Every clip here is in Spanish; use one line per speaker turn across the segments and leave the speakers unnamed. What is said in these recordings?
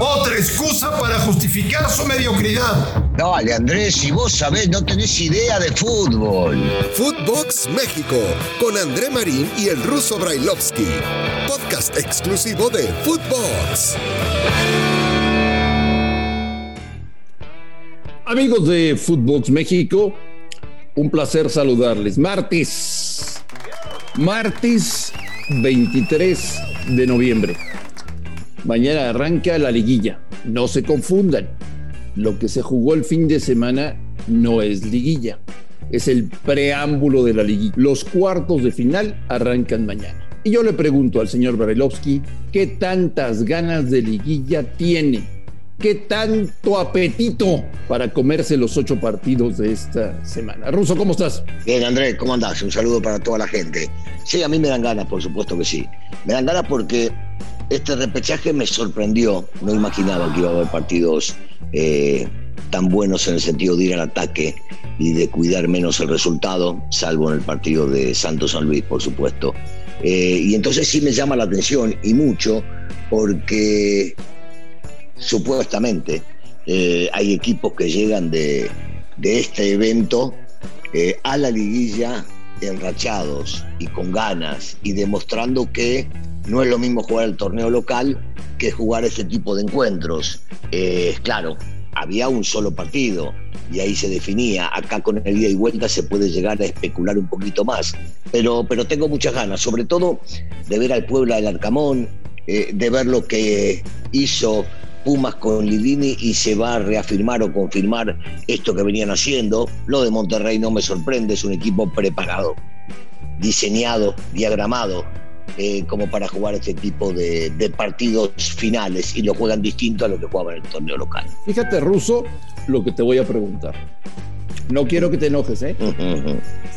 Otra excusa para justificar su mediocridad.
Dale, Andrés, si vos sabés, no tenés idea de fútbol.
Footbox México, con André Marín y el ruso Brailovsky. Podcast exclusivo de Footbox.
Amigos de Footbox México, un placer saludarles. Martes, martes 23 de noviembre. Mañana arranca la liguilla. No se confundan. Lo que se jugó el fin de semana no es liguilla. Es el preámbulo de la liguilla. Los cuartos de final arrancan mañana. Y yo le pregunto al señor Barelovsky, ¿qué tantas ganas de liguilla tiene? ¿Qué tanto apetito para comerse los ocho partidos de esta semana? Ruso, ¿cómo estás?
Bien, Andrés, ¿cómo andás? Un saludo para toda la gente. Sí, a mí me dan ganas, por supuesto que sí. Me dan ganas porque este repechaje me sorprendió. No imaginaba que iba a haber partidos eh, tan buenos en el sentido de ir al ataque y de cuidar menos el resultado, salvo en el partido de Santos San Luis, por supuesto. Eh, y entonces sí me llama la atención y mucho porque supuestamente eh, hay equipos que llegan de, este evento a la liguilla enrachados y con ganas y demostrando que no es lo mismo jugar el torneo local que jugar este tipo de encuentros. Eh, claro, había un solo partido y ahí se definía. Acá con el ida y vuelta se puede llegar a especular un poquito más. Pero, pero tengo muchas ganas, sobre todo de ver al pueblo del Arcamón, de ver lo que hizo Pumas con Lidini y se va a reafirmar o confirmar esto que venían haciendo. Lo de Monterrey no me sorprende, es un equipo preparado, diseñado, diagramado eh, como para jugar este tipo de, partidos finales y lo juegan distinto a lo que jugaban en el torneo local.
Fíjate, Ruso, lo que te voy a preguntar. No quiero que te enojes, ¿eh?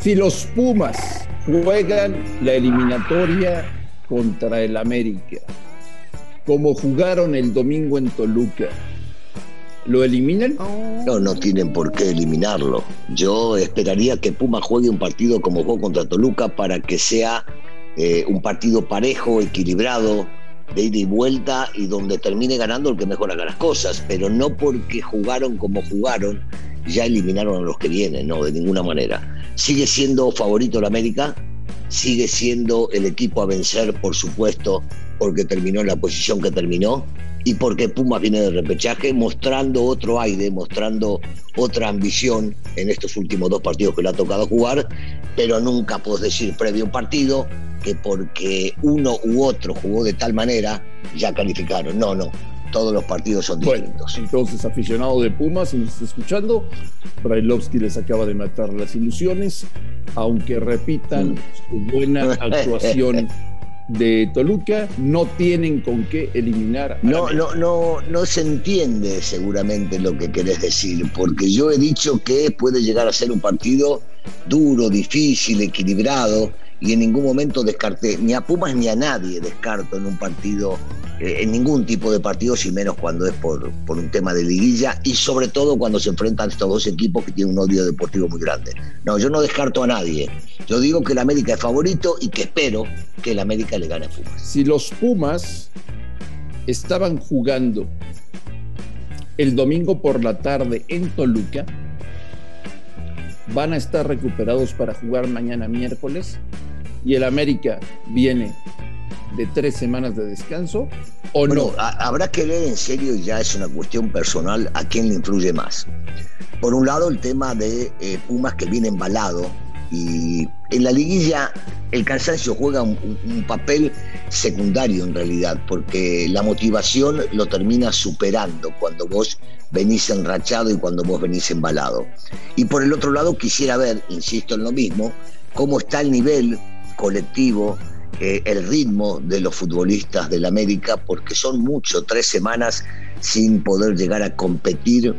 Si los Pumas juegan la eliminatoria contra el América, como jugaron el domingo en Toluca, ¿lo eliminan?
No, no tienen por qué eliminarlo. Yo esperaría que Puma juegue un partido como jugó contra Toluca para que sea eh, un partido parejo, equilibrado, de ida y vuelta y donde termine ganando el que mejor haga las cosas, pero no porque jugaron como jugaron, ya eliminaron a los que vienen, no, de ninguna manera. Sigue siendo favorito el América, sigue siendo el equipo a vencer, por supuesto, porque terminó en la posición que terminó y porque Pumas viene de repechaje mostrando otro aire, mostrando otra ambición en estos últimos dos partidos que le ha tocado jugar, pero nunca puedes decir previo un partido que porque uno u otro jugó de tal manera ya calificaron. No, no. Todos los partidos son distintos.
entonces, aficionado de Pumas, si nos está escuchando, Brailovsky les acaba de matar las ilusiones, aunque repitan mm. su buena actuación de Toluca no tienen con qué eliminar.
no, no, no, no se entiende seguramente lo que querés decir, porque yo he dicho que puede llegar a ser un partido duro, difícil, equilibrado, y en ningún momento descarté ni a Pumas ni a nadie descarto en un partido, eh, en ningún tipo de partido, si menos cuando es por, por un tema de liguilla y sobre todo cuando se enfrentan estos dos equipos que tienen un odio deportivo muy grande. No, yo no descarto a nadie. Yo digo que el América es favorito y que espero que el América le gane a Pumas.
Si los Pumas estaban jugando el domingo por la tarde en Toluca, van a estar recuperados para jugar mañana miércoles y el América viene de tres semanas de descanso o no?
habrá que ver en serio, ya es una cuestión personal, a quién le influye más. Por un lado, el tema de eh, Pumas que viene embalado y en la liguilla el cansancio juega un, papel secundario en realidad, porque la motivación lo termina superando cuando vos venís enrachado y cuando vos venís embalado. Y por el otro lado, quisiera ver, insisto en lo mismo, cómo está el nivel colectivo, eh, el ritmo de los futbolistas del América, porque son muchos, tres semanas sin poder llegar a competir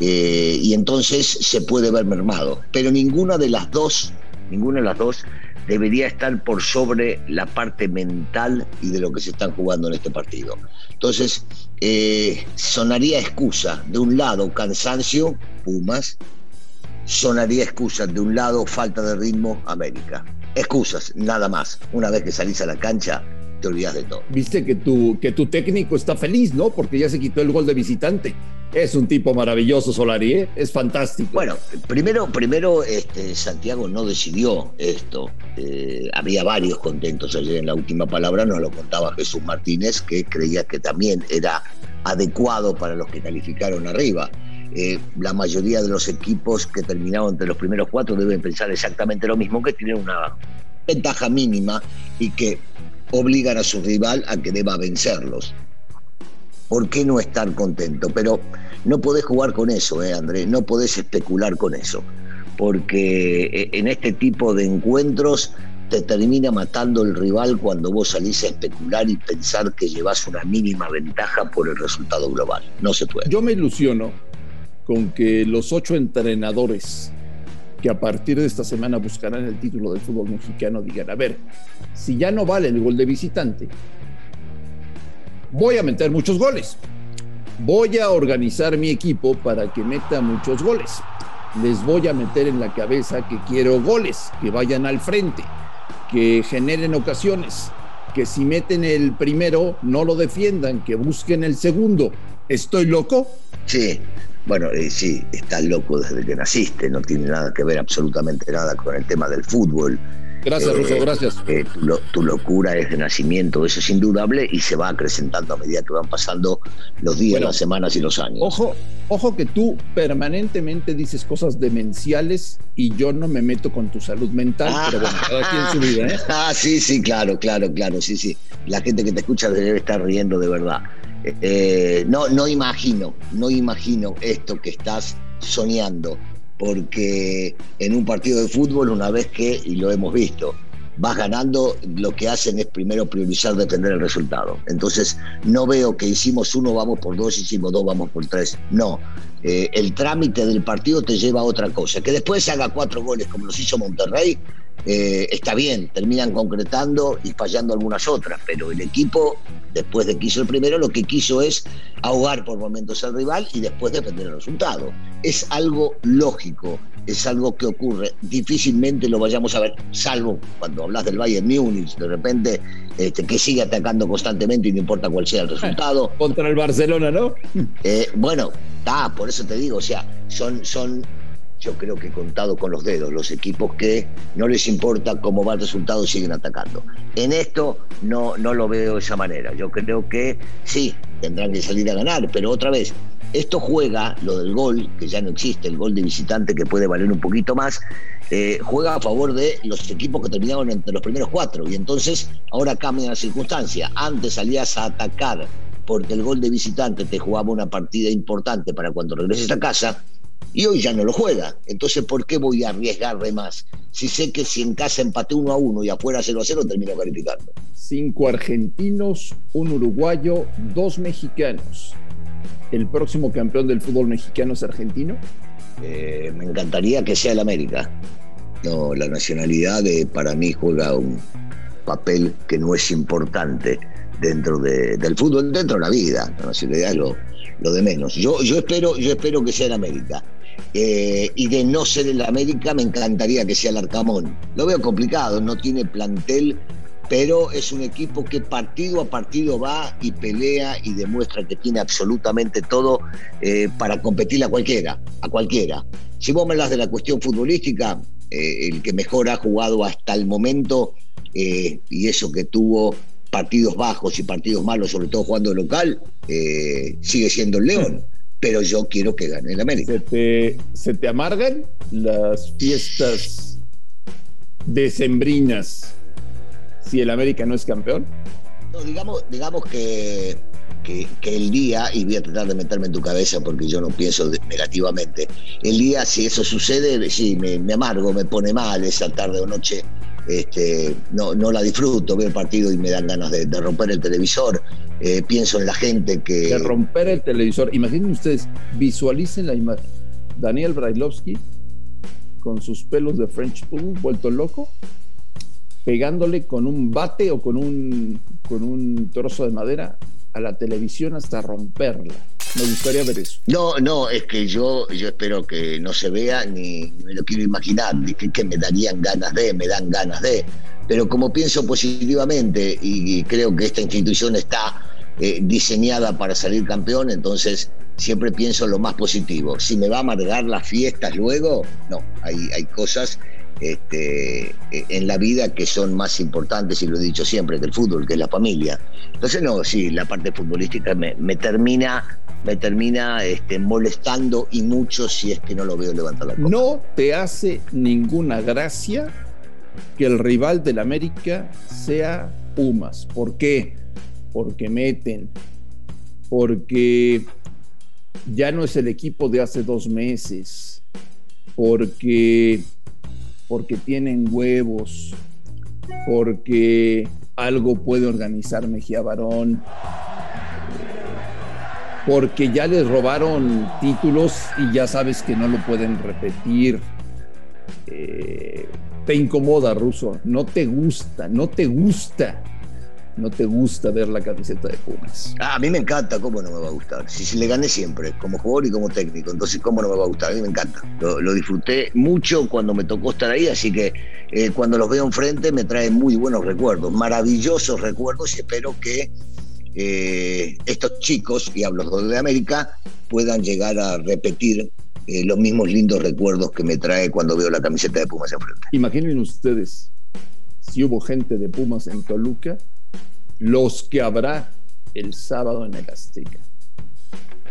eh, y entonces se puede ver mermado. Pero ninguna de las dos, ninguna de las dos debería estar por sobre la parte mental y de lo que se están jugando en este partido. Entonces, eh, sonaría excusa, de un lado cansancio, Pumas, sonaría excusa, de un lado falta de ritmo, América excusas, nada más. Una vez que salís a la cancha, te olvidas de todo.
Viste que tu, que tu técnico está feliz, ¿no? Porque ya se quitó el gol de visitante. Es un tipo maravilloso, Solari, ¿eh? es fantástico.
Bueno, primero, primero este, Santiago no decidió esto. Eh, había varios contentos ayer en la última palabra, nos lo contaba Jesús Martínez, que creía que también era adecuado para los que calificaron arriba. Eh, la mayoría de los equipos que terminaron entre los primeros cuatro deben pensar exactamente lo mismo, que tienen una ventaja mínima y que obligan a su rival a que deba vencerlos. ¿Por qué no estar contento? Pero no podés jugar con eso, ¿eh, Andrés? No podés especular con eso. Porque eh, en este tipo de encuentros te termina matando el rival cuando vos salís a especular y pensar que llevas una mínima ventaja por el resultado global. No se puede.
Yo me ilusiono con que los ocho entrenadores que a partir de esta semana buscarán el título del fútbol mexicano digan, a ver, si ya no vale el gol de visitante, voy a meter muchos goles. Voy a organizar mi equipo para que meta muchos goles. Les voy a meter en la cabeza que quiero goles, que vayan al frente, que generen ocasiones, que si meten el primero no lo defiendan, que busquen el segundo. ¿Estoy loco?
Sí, bueno, eh, sí, estás loco desde que naciste, no tiene nada que ver absolutamente nada con el tema del fútbol.
Gracias, Russo, gracias.
Eh, tu, locura es de nacimiento, eso es indudable y se va acrecentando a medida que van pasando los días, las semanas y los años.
Ojo, ojo que tú permanentemente dices cosas demenciales y yo no me meto con tu salud mental, pero bueno, cada quien su vida, ¿eh?
Ah, sí, sí, claro, claro, claro, sí, sí. La gente que te escucha debe estar riendo de verdad. Eh, no, no imagino, no imagino esto que estás soñando porque en un partido de fútbol, una vez que, y lo hemos visto, vas ganando, lo que hacen es primero priorizar defender el resultado. Entonces, no veo que hicimos uno, vamos por dos, hicimos dos, vamos por tres. No, eh, el trámite del partido te lleva a otra cosa. Que después haga cuatro goles como los hizo Monterrey, eh, está bien, terminan concretando y fallando algunas otras, pero el equipo, después de que hizo el primero, lo que quiso es ahogar por momentos al rival y después defender el resultado. Es algo lógico, es algo que ocurre. Difícilmente lo vayamos a ver, salvo cuando hablas del Bayern Múnich, de repente este, que sigue atacando constantemente y no importa cuál sea el resultado.
Contra el Barcelona, ¿no?
Eh, bueno, está, por eso te digo, o sea, son, son yo creo que he contado con los dedos, los equipos que no les importa cómo va el resultado siguen atacando. En esto no, no lo veo de esa manera. Yo creo que sí, tendrán que salir a ganar, pero otra vez, esto juega, lo del gol, que ya no existe, el gol de visitante que puede valer un poquito más, eh, juega a favor de los equipos que terminaron entre los primeros cuatro. Y entonces ahora cambia la circunstancia. Antes salías a atacar porque el gol de visitante te jugaba una partida importante para cuando regreses a casa y hoy ya no lo juega. Entonces, ¿por qué voy a arriesgarme más? Si sé que si en casa empaté 1 a 1 y afuera 0 a 0, termino calificando.
Cinco argentinos, un uruguayo, dos mexicanos. ¿El próximo campeón del fútbol mexicano es argentino?
Eh, me encantaría que sea el América. No, la nacionalidad de, para mí juega un papel que no es importante dentro del fútbol, dentro de la vida. La nacionalidad es lo, lo de menos. Yo, yo, espero, yo espero que sea el América. Eh, y de no ser el América, me encantaría que sea el Arcamón. Lo veo complicado, no tiene plantel, pero es un equipo que partido a partido va y pelea y demuestra que tiene absolutamente todo eh, para competir a cualquiera, a cualquiera. Si vos me hablas de la cuestión futbolística, eh, el que mejor ha jugado hasta el momento y eso que tuvo partidos bajos y partidos malos, sobre todo jugando local, eh, sigue siendo el León. Pero yo quiero que gane el América.
¿Se te, ¿Se te amargan las fiestas decembrinas si el América no es campeón?
No, digamos, digamos que, que, el día, y voy a tratar de meterme en tu cabeza porque yo no pienso negativamente, el día, si eso sucede, sí, me, me amargo, me pone mal esa tarde o noche este, no, no la disfruto, veo el partido y me dan ganas de, romper el televisor. Eh, pienso en la gente que.
De romper el televisor. Imaginen ustedes, visualicen la imagen. Daniel Brailovsky con sus pelos de French Pool vuelto loco, pegándole con un bate o con un, con un trozo de madera a la televisión hasta romperla. Me gustaría ver eso.
No, no, es que yo, yo espero que no se vea ni, me lo quiero imaginar, ni que, me darían ganas de, me dan ganas de. Pero como pienso positivamente y, creo que esta institución está eh, diseñada para salir campeón, entonces siempre pienso lo más positivo. Si me va a amargar las fiestas luego, no, hay, hay cosas este, en la vida que son más importantes, y lo he dicho siempre, que el fútbol, que es la familia. Entonces, no, sí, la parte futbolística me, termina me termina este, molestando y mucho si es que no lo veo levantar la copa.
No te hace ninguna gracia que el rival del América sea Pumas. ¿Por qué? Porque meten, porque ya no es el equipo de hace dos meses, porque porque tienen huevos, porque algo puede organizar Mejía Barón, porque ya les robaron títulos y ya sabes que no lo pueden repetir. Eh, te incomoda, Ruso, no te gusta, no te gusta no te gusta ver la camiseta de Pumas.
Ah, a mí me encanta, ¿cómo no me va a gustar? Si, le gané siempre, como jugador y como técnico, entonces ¿cómo no me va a gustar? A mí me encanta. Lo, disfruté mucho cuando me tocó estar ahí, así que eh, cuando los veo enfrente me trae muy buenos recuerdos, maravillosos recuerdos y espero que eh, estos chicos, y hablo de América, puedan llegar a repetir eh, los mismos lindos recuerdos que me trae cuando veo la camiseta de Pumas enfrente.
Imaginen ustedes si hubo gente de Pumas en Toluca los que habrá el sábado en el Azteca.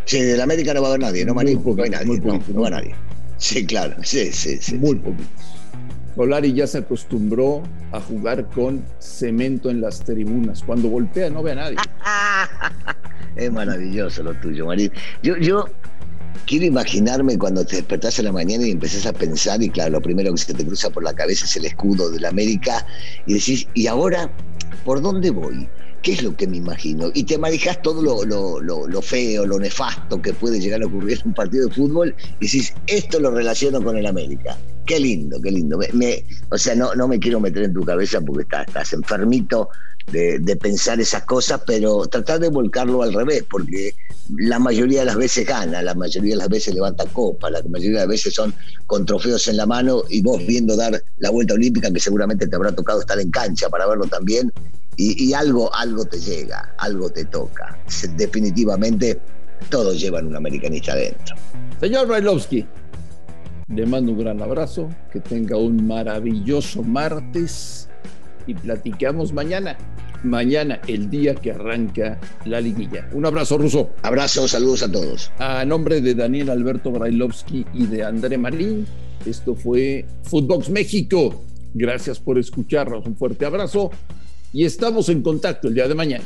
Sí, del América no va a haber nadie, no, Marín, no hay nadie, no, va a nadie. Sí, claro, sí, sí, sí.
Muy poquitos. Solari ya se acostumbró a jugar con cemento en las tribunas. Cuando voltea no ve a nadie.
es maravilloso lo tuyo, Marín. Yo, yo quiero imaginarme cuando te despertás en la mañana y empezás a pensar, y claro, lo primero que se te cruza por la cabeza es el escudo de la América, y decís, ¿y ahora por dónde voy? ¿Qué es lo que me imagino? Y te manejas todo lo, feo, lo nefasto que puede llegar a ocurrir en un partido de fútbol y decís, esto lo relaciono con el América. Qué lindo, qué lindo. Me, o sea, no, no me quiero meter en tu cabeza porque estás, estás enfermito de, de, pensar esas cosas, pero tratar de volcarlo al revés, porque la mayoría de las veces gana, la mayoría de las veces levanta copa, la mayoría de las veces son con trofeos en la mano y vos viendo dar la vuelta olímpica, que seguramente te habrá tocado estar en cancha para verlo también, y, algo, algo te llega, algo te toca. Definitivamente todos llevan un americanista adentro.
Señor Brailovsky, le mando un gran abrazo, que tenga un maravilloso martes y platicamos mañana mañana, el día que arranca la liguilla. Un abrazo, Ruso.
Abrazo, saludos a todos.
A nombre de Daniel Alberto Brailovsky y de André Marín, esto fue Footbox México. Gracias por escucharnos. Un fuerte abrazo y estamos en contacto el día de mañana.